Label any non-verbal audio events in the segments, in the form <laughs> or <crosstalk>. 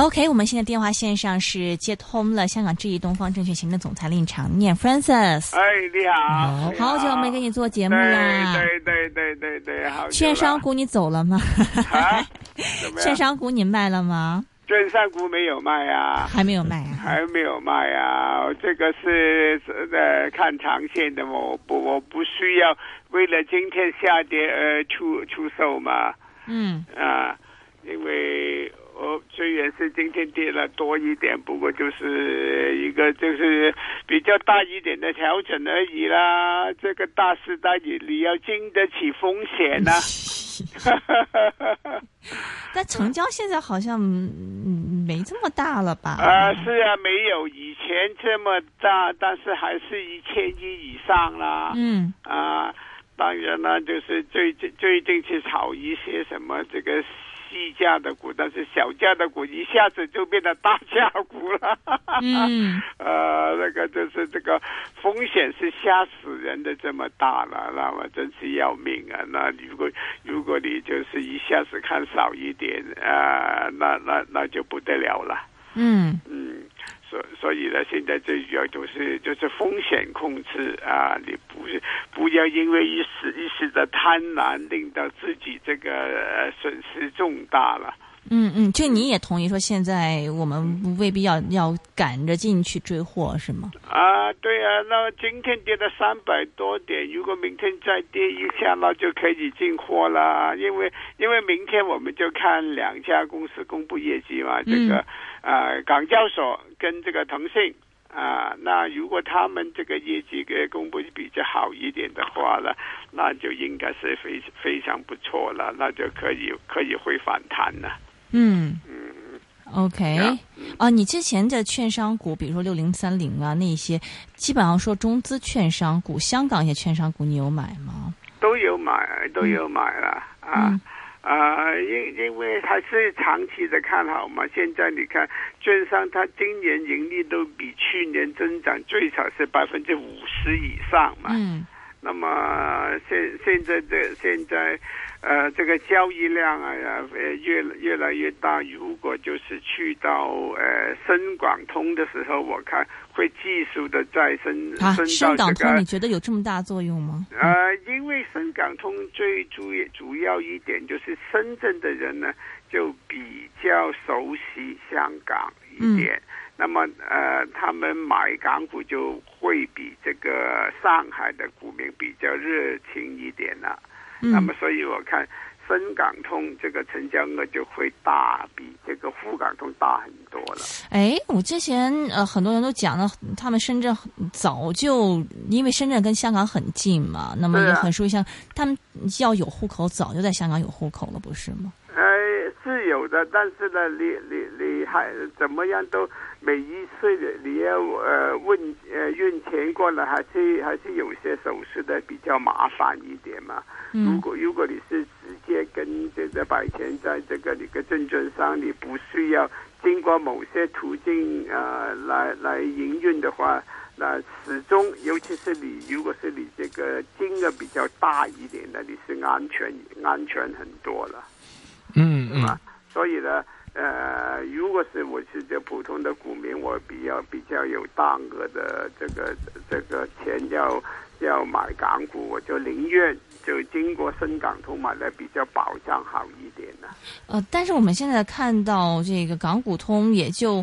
OK，我们现在电话线上是接通了香港智易东方证券行政总裁令长念 Francis。哎，你好，好久没跟你做节目啦。对对对对对，好。券商股你走了吗？啊？<laughs> 券商股你卖了吗？券商股没有卖啊，还没有卖啊，还没有卖啊。这个是呃看长线的，我不我不需要为了今天下跌而出出售嘛。嗯啊，因为。哦，虽然是今天跌了多一点，不过就是一个就是比较大一点的调整而已啦。这个大时代你你要经得起风险呐。<laughs> 但成交现在好像没这么大了吧？啊，是啊，没有以前这么大，但是还是一千亿以上啦。嗯啊，当然了，就是最最最近去炒一些什么这个。低价的股，但是小价的股一下子就变得大价股了。嗯，<laughs> 呃，那个就是这个风险是吓死人的这么大了，那么真是要命啊！那如果如果你就是一下子看少一点啊，那那那就不得了了。嗯嗯。所所以呢，现在最主要就是就是风险控制啊，你不是不要因为一时一时的贪婪，令到自己这个损失重大了。嗯嗯，就你也同意说，现在我们未必要要赶着进去追货，是吗？啊，对啊，那今天跌了三百多点，如果明天再跌一下，那就可以进货了。因为因为明天我们就看两家公司公布业绩嘛，这个啊，港交所跟这个腾讯啊，那如果他们这个业绩给公布比较好一点的话呢，那就应该是非非常不错了，那就可以可以会反弹了。嗯嗯，OK，啊，你之前的券商股，比如说六零三零啊，那些基本上说中资券商股，香港一些券商股，你有买吗？都有买，都有买了啊啊，因因为还是长期的看好嘛。现在你看，券商它今年盈利都比去年增长最少是百分之五十以上嘛。嗯，那么现现在的现在。呃，这个交易量啊，呃，越越来越大。如果就是去到呃深港通的时候，我看会技术的再升升到这个。深港通你觉得有这么大作用吗？呃，因为深港通最主主要一点就是深圳的人呢，就比较熟悉香港一点。那么呃，他们买港股就会比这个上海的股民比较热情一点了。那么，所以我看深港通这个成交额就会大，比这个沪港通大很多了。哎，我之前呃，很多人都讲了，他们深圳早就因为深圳跟香港很近嘛，那么也很熟悉，像他们要有户口，早就在香港有户口了，不是吗？哎，是有的，但是呢，你你你还怎么样都每一次你要呃问呃运钱过来，还是还是有些手续的比较麻烦一点嘛。如果如果你是直接跟这个摆钱在这个你个证券商，你不需要经过某些途径呃来来营运的话，那始终尤其是你如果是你这个金额比较大一点的，你是安全安全很多了，嗯是吧？所以呢，呃，如果是我是这普通的股民，我比较比较有大额的这个这个钱要要买港股，我就宁愿。就经过深港通买的比较保障好一点呢。呃，但是我们现在看到这个港股通，也就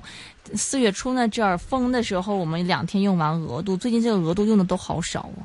四月初那阵儿封的时候，我们两天用完额度，最近这个额度用的都好少哦。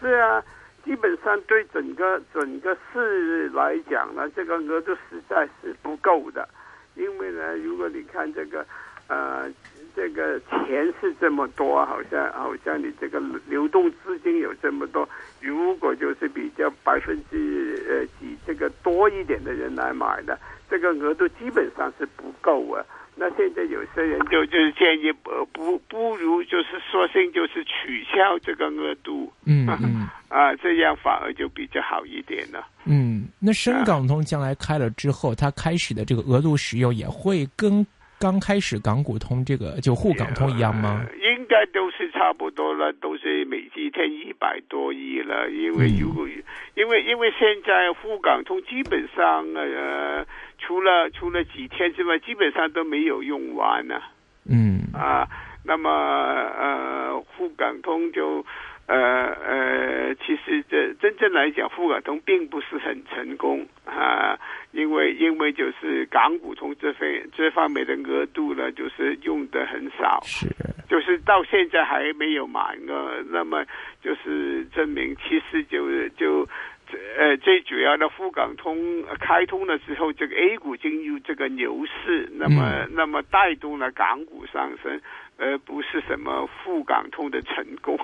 是啊，基本上对整个整个市来讲呢，这个额度实在是不够的。因为呢，如果你看这个呃。这个钱是这么多，好像好像你这个流动资金有这么多，如果就是比较百分之呃几这个多一点的人来买的，这个额度基本上是不够啊。那现在有些人就就是建议，呃，不不如就是索性就是取消这个额度，嗯 <laughs> 嗯，啊，这样反而就比较好一点了。嗯，那深港通将来开了之后，它开始的这个额度使用也会跟刚开始港股通这个就沪港通一样吗？应该都是差不多了，都是每几天一百多亿了。因为如果因为因为现在沪港通基本上呃。除了除了几天之外，基本上都没有用完呢。嗯啊，那么呃，沪港通就呃呃，其实这真正来讲，沪港通并不是很成功啊，因为因为就是港股通这方这方面的额度呢，就是用的很少，是，就是到现在还没有满额，那么就是证明其实就就。呃，最主要的沪港通开通了之后，这个 A 股进入这个牛市，那么那么带动了港股上升，而不是什么沪港通的成功。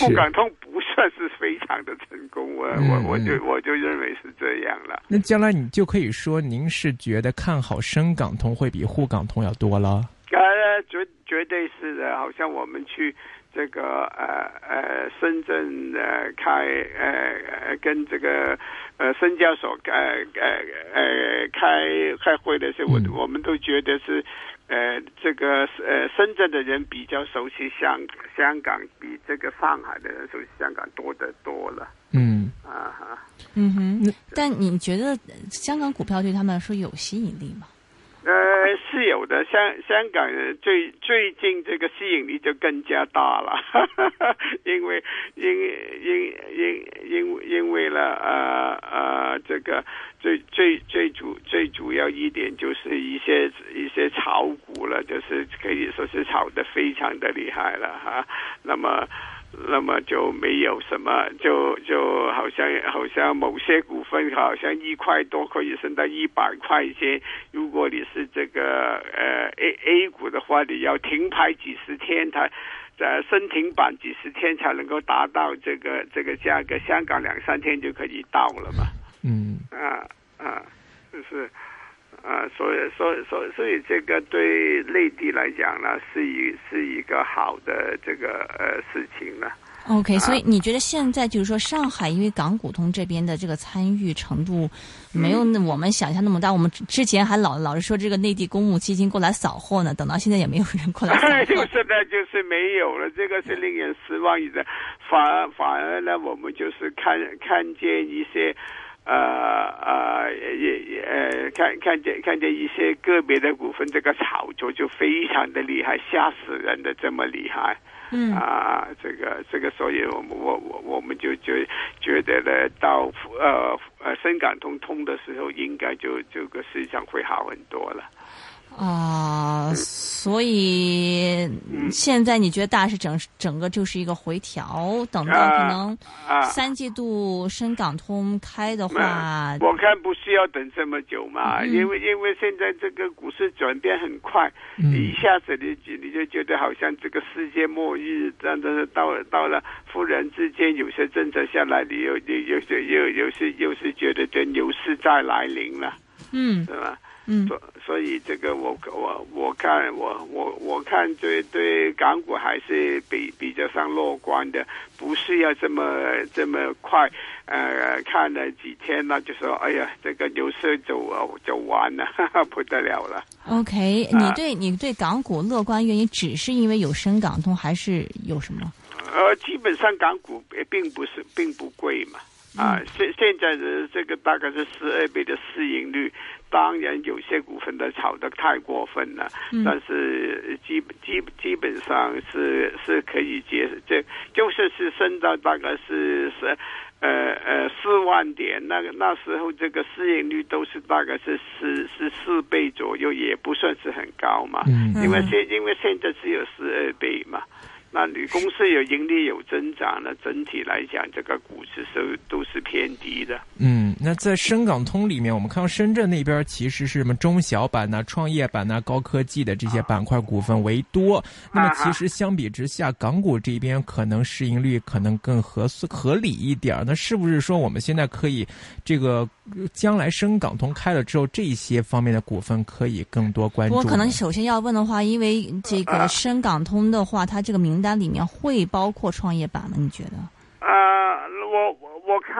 沪港通不算是非常的成功，我我我就我就认为是这样了。那将来你就可以说，您是觉得看好深港通会比沪港通要多了？呃，绝绝对是的，好像我们去。这个呃呃，深圳呃开呃跟这个呃深交所呃呃呃开开会的时候，我我们都觉得是呃这个呃深圳的人比较熟悉香香港，比这个上海的人熟悉香港多得多了。嗯啊哈，嗯哼，但你觉得香港股票对他们来说有吸引力吗？呃，是有的。香香港人最最近这个吸引力就更加大了，<laughs> 因为因因因因因为了呃呃，这个最最最主最主要一点就是一些一些炒股了，就是可以说是炒的非常的厉害了哈。那么。那么就没有什么，就就好像好像某些股份好像一块多可以升到一百块钱。如果你是这个呃 A A 股的话，你要停牌几十天，它在升停板几十天才能够达到这个这个价格。香港两三天就可以到了嘛。嗯啊啊，就是。啊，所以，所以，所以，所以，这个对内地来讲呢，是一是一个好的这个呃事情呢。OK，所以你觉得现在就是说，上海因为港股通这边的这个参与程度没有我们想象那么大。我们之前还老 <laughs> 老是说这个内地公募基金过来扫货呢，等到现在也没有人过来扫货。现在就是没有了，这个是令人失望一的。反而反而呢，我们就是看看见一些。呃呃也也呃看看见看见一些个别的股份，这个炒作就非常的厉害，吓死人的这么厉害。嗯啊，这个这个，所以我们我我我们就就觉得呢，到呃呃深港通通的时候，应该就这个市场会好很多了。啊，所以现在你觉得大是整整个就是一个回调，等到可能三季度深港通开的话，我看不需要等这么久嘛，因为因为现在这个股市转变很快，一下子你你就觉得好像这个世界末日这样的到了到了，忽然之间有些政策下来，你又又又又又是又是觉得这牛市再来临了，嗯，是吧？嗯，所所以这个我我我看我我我看对对港股还是比比较上乐观的，不是要这么这么快，呃，看了几天呢，就说哎呀，这个牛市就就完了，<laughs> 不得了了。OK，你对你对港股乐观原因，只是因为有深港通，还是有什么？呃，基本上港股并不是并不贵嘛。啊，现现在的这个大概是十二倍的市盈率，当然有些股份的炒的太过分了，但是基基基本上是是可以接受，这就是是升到大概是是呃呃四万点，那个那时候这个市盈率都是大概是十十四倍左右，也不算是很高嘛，因为现因为现在只有十二倍嘛。那你公司有盈利有增长，那整体来讲，这个股市收都是偏低的。嗯。嗯，那在深港通里面，我们看到深圳那边其实是什么中小板呐、创业板呐、高科技的这些板块股份为多。那么其实相比之下，港股这边可能市盈率可能更合合理一点。那是不是说我们现在可以这个将来深港通开了之后，这些方面的股份可以更多关注？我可能首先要问的话，因为这个深港通的话，它这个名单里面会包括创业板吗？你觉得？啊，我我我看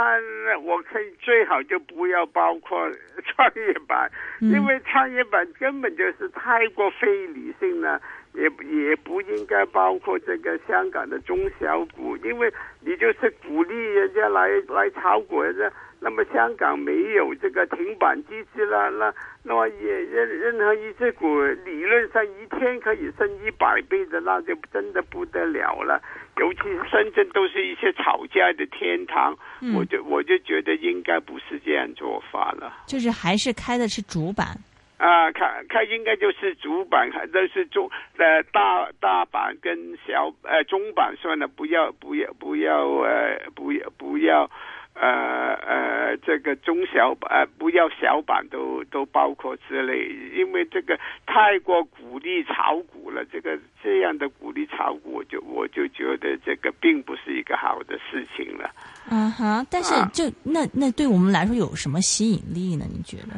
我可以最好就不要包括创业板，因为创业板根本就是太过非理性了，也也不应该包括这个香港的中小股，因为你就是鼓励人家来来炒股的。那么香港没有这个停板机制了，那那么也任任何一只股理论上一天可以升一百倍的，那就真的不得了了。尤其深圳都是一些吵架的天堂，我就我就觉得应该不是这样做法了。就是还是开的是主板啊，开开应该就是主板，都是中呃大大板跟小呃中板算了，不要不要不要呃不要不要。呃呃，这个中小板不要小板都都包括之类，因为这个太过鼓励炒股了。这个这样的鼓励炒股，我就我就觉得这个并不是一个好的事情了。嗯哼，但是就那那对我们来说有什么吸引力呢？你觉得？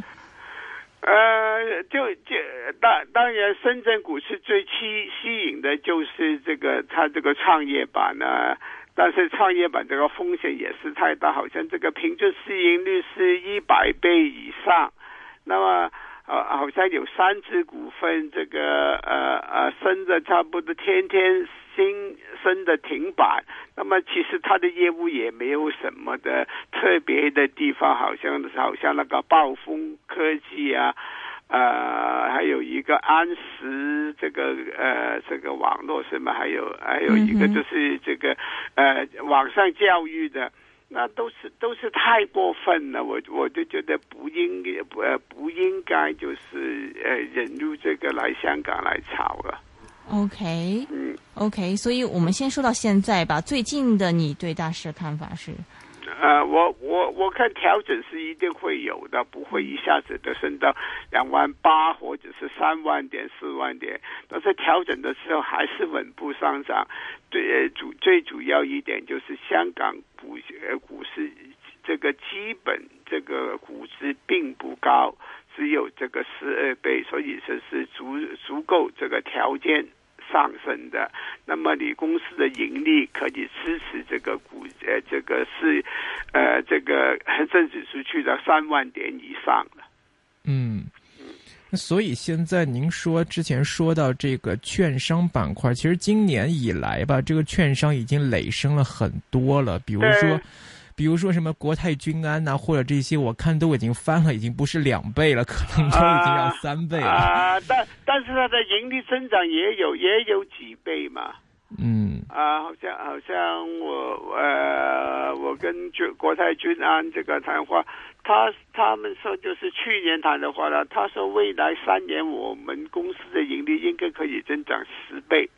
呃，就就当当然，深圳股市最吸吸引的就是这个它这个创业板呢。但是创业板这个风险也是太大，好像这个平均市盈率是一百倍以上，那么呃好像有三只股份这个呃呃升的差不多天天新升的停板，那么其实它的业务也没有什么的特别的地方，好像好像那个暴风科技啊。呃，还有一个安石这个呃这个网络什么？还有还有一个就是这个呃网上教育的，那都是都是太过分了。我我就觉得不应该不不应该就是呃引入这个来香港来炒了。OK，嗯，OK，所以我们先说到现在吧。最近的你对大师的看法是？呃，我我我看调整是一定会有的，不会一下子的升到两万八或者是三万点、四万点。但是调整的时候还是稳步上涨。对，主最主要一点就是香港股股市这个基本这个估值并不高，只有这个十二倍，所以说是足足够这个条件。上升的，那么你公司的盈利可以支持这个股，呃，这个是，呃，这个恒生指数去到三万点以上了。嗯，那所以现在您说之前说到这个券商板块，其实今年以来吧，这个券商已经累升了很多了，比如说。比如说什么国泰君安呐，或者这些，我看都已经翻了，已经不是两倍了，可能都已经要三倍了。啊，但但是它的盈利增长也有也有几倍嘛。嗯。啊，好像好像我呃，我跟君国泰君安这个谈话，他他们说就是去年谈的话呢，他说未来三年我们公司的盈利应该可以增长十倍，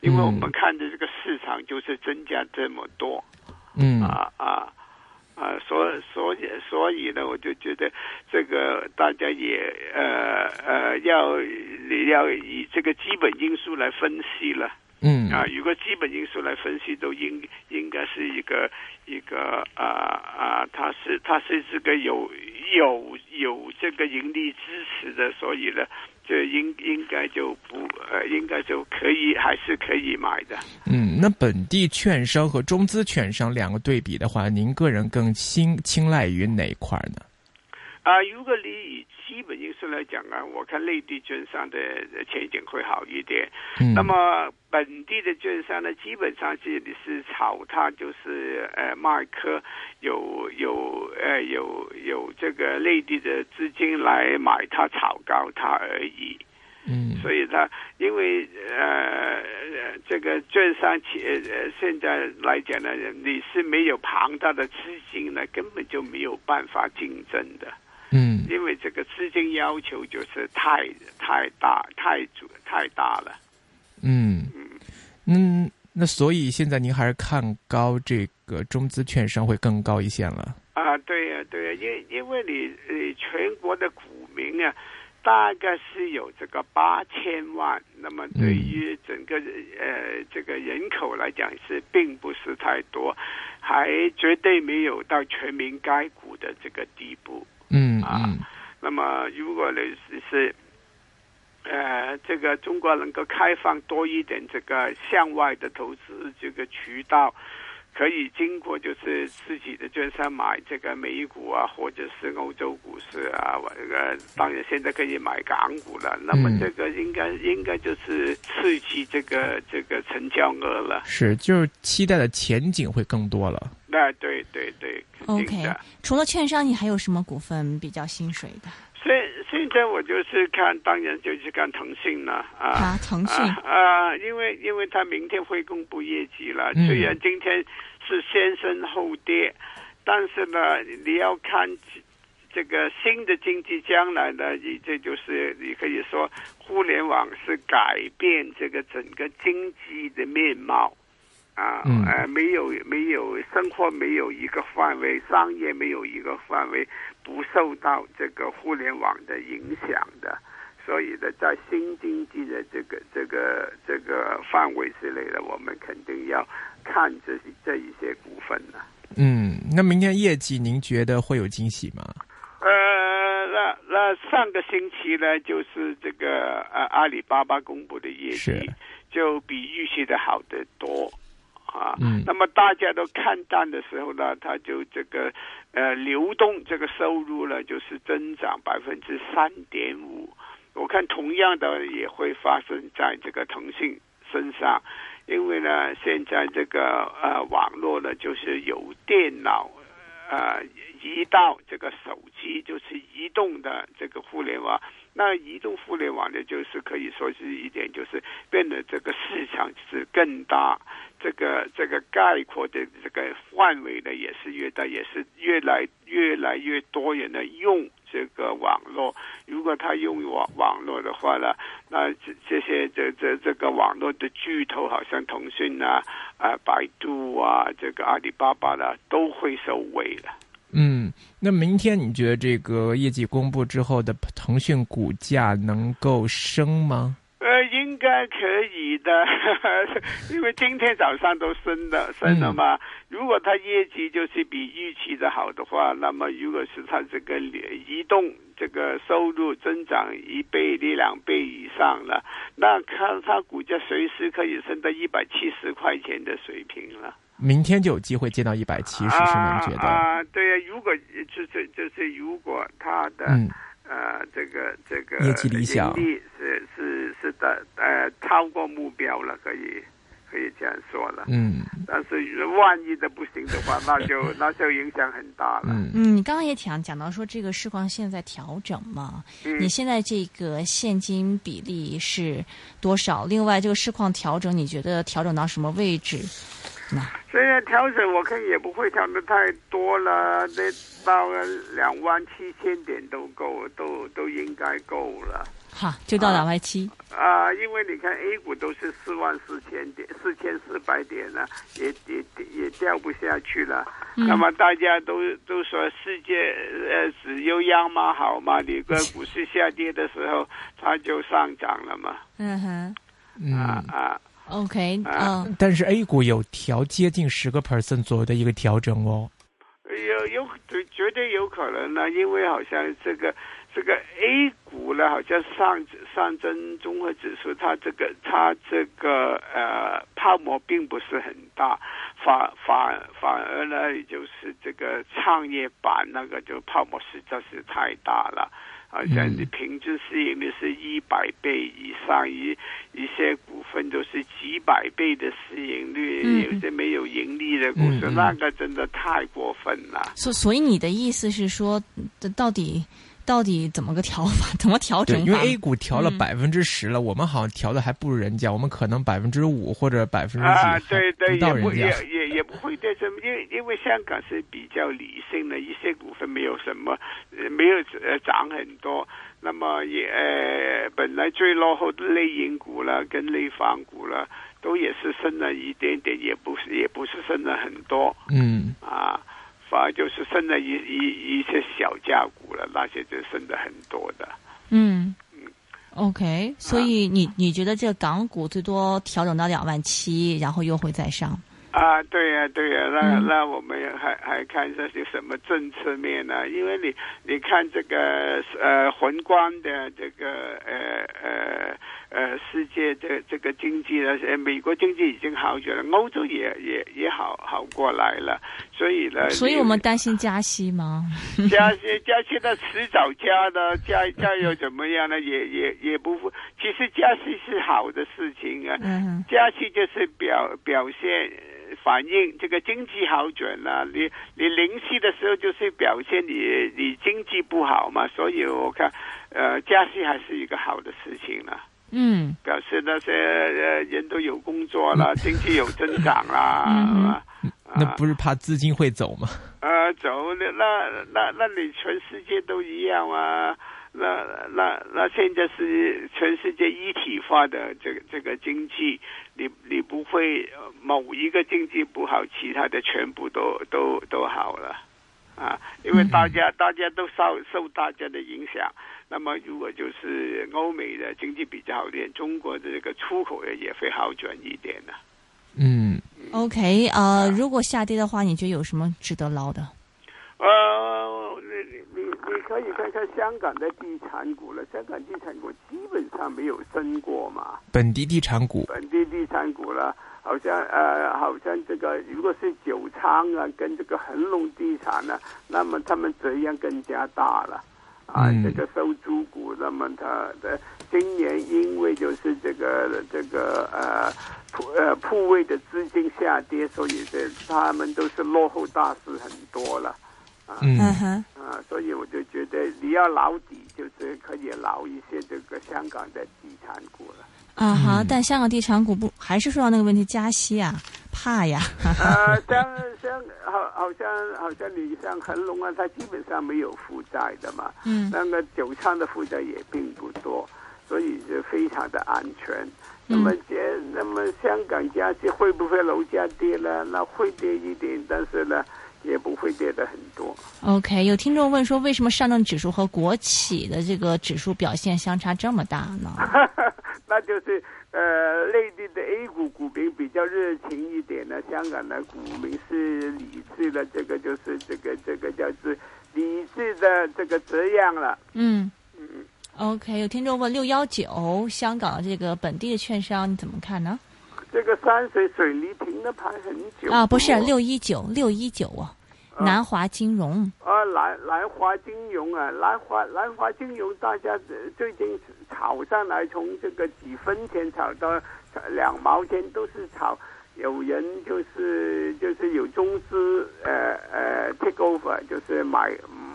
因为我们看的这个市场就是增加这么多。嗯啊啊啊，所所以所以呢，我就觉得这个大家也呃呃要要以这个基本因素来分析了。嗯啊，如果基本因素来分析，都应应该是一个一个啊啊，它是它是这个有有有这个盈利支持的，所以呢。这应应该就不呃，应该就可以还是可以买的。嗯，那本地券商和中资券商两个对比的话，您个人更青青睐于哪一块呢？啊，如果你以基本因素来讲啊，我看内地券商的前景会好一点。嗯。那么本地的券商呢，基本上是你是炒它，就是呃卖科有有呃有有这个内地的资金来买它炒高它而已。嗯。所以它因为呃这个券商企呃现在来讲呢，你是没有庞大的资金呢，根本就没有办法竞争的。嗯，因为这个资金要求就是太太大、太足太大了。嗯嗯，那所以现在您还是看高这个中资券商会更高一线了。啊，对呀，对呀，因因为你呃全国的股民啊，大概是有这个八千万，那么对于整个呃这个人口来讲是并不是太多，还绝对没有到全民该股的这个地步。嗯啊，那么如果你是是，呃，这个中国能够开放多一点这个向外的投资这个渠道。可以经过就是自己的券商买这个美股啊，或者是欧洲股市啊，这个当然现在可以买港股了。那么这个应该应该就是刺激这个这个成交额了。是，就是期待的前景会更多了。那对对对，OK。除了券商，你还有什么股份比较薪水的？现现在我就是看，当然就是看腾讯了啊，腾讯啊，因为因为他明天会公布业绩了，虽然今天是先升后跌，但是呢，你要看这个新的经济将来呢，你这就是你可以说互联网是改变这个整个经济的面貌。啊，呃，没有没有生活没有一个范围，商业没有一个范围不受到这个互联网的影响的，所以呢，在新经济的这个这个这个范围之内呢，我们肯定要看这这一些股份呢。嗯，那明天业绩您觉得会有惊喜吗？呃，那那上个星期呢，就是这个呃阿里巴巴公布的业绩，就比预期的好得多。啊，那么大家都看淡的时候呢，它就这个呃流动这个收入呢，就是增长百分之三点五。我看同样的也会发生在这个腾讯身上，因为呢，现在这个呃网络呢，就是由电脑呃移到这个手机，就是移动的这个互联网。那移动互联网呢，就是可以说是一点，就是变得这个市场是更大。这个这个概括的这个范围呢，也是越大，也是越来越来越多人呢用这个网络。如果他用网网络的话呢，那这这些这这这个网络的巨头，好像腾讯啊、啊百度啊、这个阿里巴巴呢，都会受惠了。嗯，那明天你觉得这个业绩公布之后的腾讯股价能够升吗？可以的，<laughs> 因为今天早上都升的升了嘛。如果它业绩就是比预期的好的话，那么如果是它这个移动这个收入增长一倍、一两倍以上了，那看它股价随时可以升到一百七十块钱的水平了。明天就有机会见到一百七十，是您觉得？啊，对呀，如果就是就是如果它的。呃，这个这个业绩理想是是是的，呃，超过目标了，可以可以这样说了。嗯，但是万一的不行的话，那就 <laughs> 那就影响很大了。嗯，你刚刚也讲讲到说这个市况现在调整嘛，你现在这个现金比例是多少？另外，这个市况调整，你觉得调整到什么位置？现在调整，我看也不会调的太多了，得到两万七千点都够，都都应该够了。好，就到两万七。啊，因为你看 A 股都是四万四千点，四千四百点了，也也也掉不下去了。那么大家都都说世界呃只有央妈好嘛？你个股市下跌的时候，它就上涨了嘛。嗯哼，啊啊。OK，嗯，但是 A 股有调接近十个 percent 左右的一个调整哦，有有绝对有可能呢，因为好像这个这个 A 股呢，好像上上证综合指数，它这个它这个呃泡沫并不是很大，反反反而呢，就是这个创业板那个就泡沫实在是太大了。好像你平均市盈率是一百倍以上，一一些股份都是几百倍的市盈率，有些没有盈利的股份，那个真的太过分了。所所以你的意思是说，到底？到底怎么个调法？<laughs> 怎么调整？因为 A 股调了百分之十了，我们好像调的还不如人家，我们可能百分之五或者百分之几对对，到人家。也也也不会对什么，因为因为香港是比较理性的，一些股份没有什么，没有呃涨很多。那么也呃本来最落后的内银股了，跟内房股了，都也是升了一点点，也不是也不是升了很多。嗯啊。反而就是剩了一一一些小价股了，那些就剩的很多的。嗯，OK，所以你你觉得这个港股最多调整到两万七，然后又会再上？啊，对呀，对呀，那那我们还还看这些什么政策面呢？因为你你看这个呃宏观的这个呃呃呃世界的这个经济呢，呃美国经济已经好转了，欧洲也也也好好过来了，所以呢，所以我们担心加息吗？加息 <laughs> 加息的迟早加的，加加又怎么样呢？也也也不，其实加息是好的事情啊，嗯加息就是表表现。反映这个经济好转了，你你零息的时候就是表现你你经济不好嘛，所以我看呃加息还是一个好的事情了。嗯，表示那些人都有工作了，<laughs> 经济有增长啦。嗯，那不是怕资金会走吗？啊，走那那那那你全世界都一样啊。那那那现在是全世界一体化的这个这个经济，你你不会某一个经济不好，其他的全部都都都好了啊！因为大家大家都受受大家的影响。那么如果就是欧美的经济比较好一点，中国的这个出口也也会好转一点呢。嗯，OK，呃，如果下跌的话，你觉得有什么值得捞的？呃，你你你可以看看香港的地产股了，香港地产股基本上没有升过嘛。本地地产股，本地地产股了，好像呃，好像这个如果是九仓啊，跟这个恒隆地产呢，那么他们责任更加大了。啊，这个收租股，那么它的今年因为就是这个这个呃铺呃铺位的资金下跌，所以这他们都是落后大势很多了。嗯哼，啊，所以我就觉得你要捞底，就是可以捞一些这个香港的地产股了。啊哈，但香港地产股不还是说到那个问题，加息啊，怕呀。啊，<laughs> 像像好好像好像你像恒隆啊，它基本上没有负债的嘛。嗯。那个九仓的负债也并不多，所以就非常的安全。那么这，那么香港加息会不会楼价跌了？那会跌一点，但是呢？也不会跌的很多。OK，有听众问说，为什么上证指数和国企的这个指数表现相差这么大呢？<laughs> 那就是呃，内地的 A 股股民比较热情一点呢，香港的股民是理智的，这个就是这个这个叫是理智的这个这样了。嗯嗯。OK，有听众问六幺九香港这个本地的券商你怎么看呢？这个山水水泥停了牌很久啊，不是六一九六一九啊，南华金融啊，南南华金融啊，南华南华金融，大家最近炒上来，从这个几分钱炒到两毛钱，都是炒。有人就是就是有中资呃呃 take over，就是买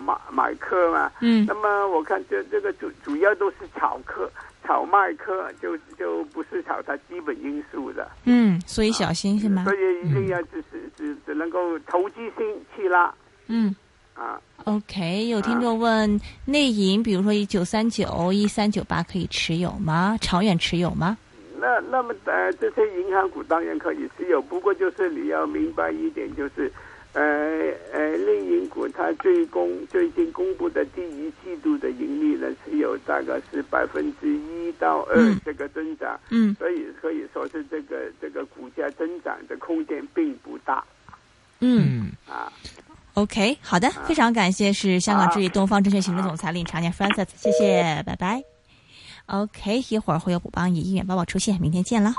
买买客嘛。嗯。那么我看这这个主主要都是炒客。炒卖科就就不是炒它基本因素的，嗯，所以小心是吗？所以一定要只是只只能够投机性去拉，嗯啊，OK，有听众问内银，比如说一九三九、一三九八可以持有吗？长远持有吗？那那么呃，这些银行股当然可以持有，不过就是你要明白一点，就是。呃呃，内银股它最公最近公布的第一季度的盈利呢，是有大概是百分之一到二这个增长，嗯，所以可以说是这个这个股价增长的空间并不大，嗯。啊，OK，好的，非常感谢，是香港置业东方证券行政总裁林长年 Francis，谢谢，拜拜。OK，一会儿会有补帮以医院宝宝出现，明天见了。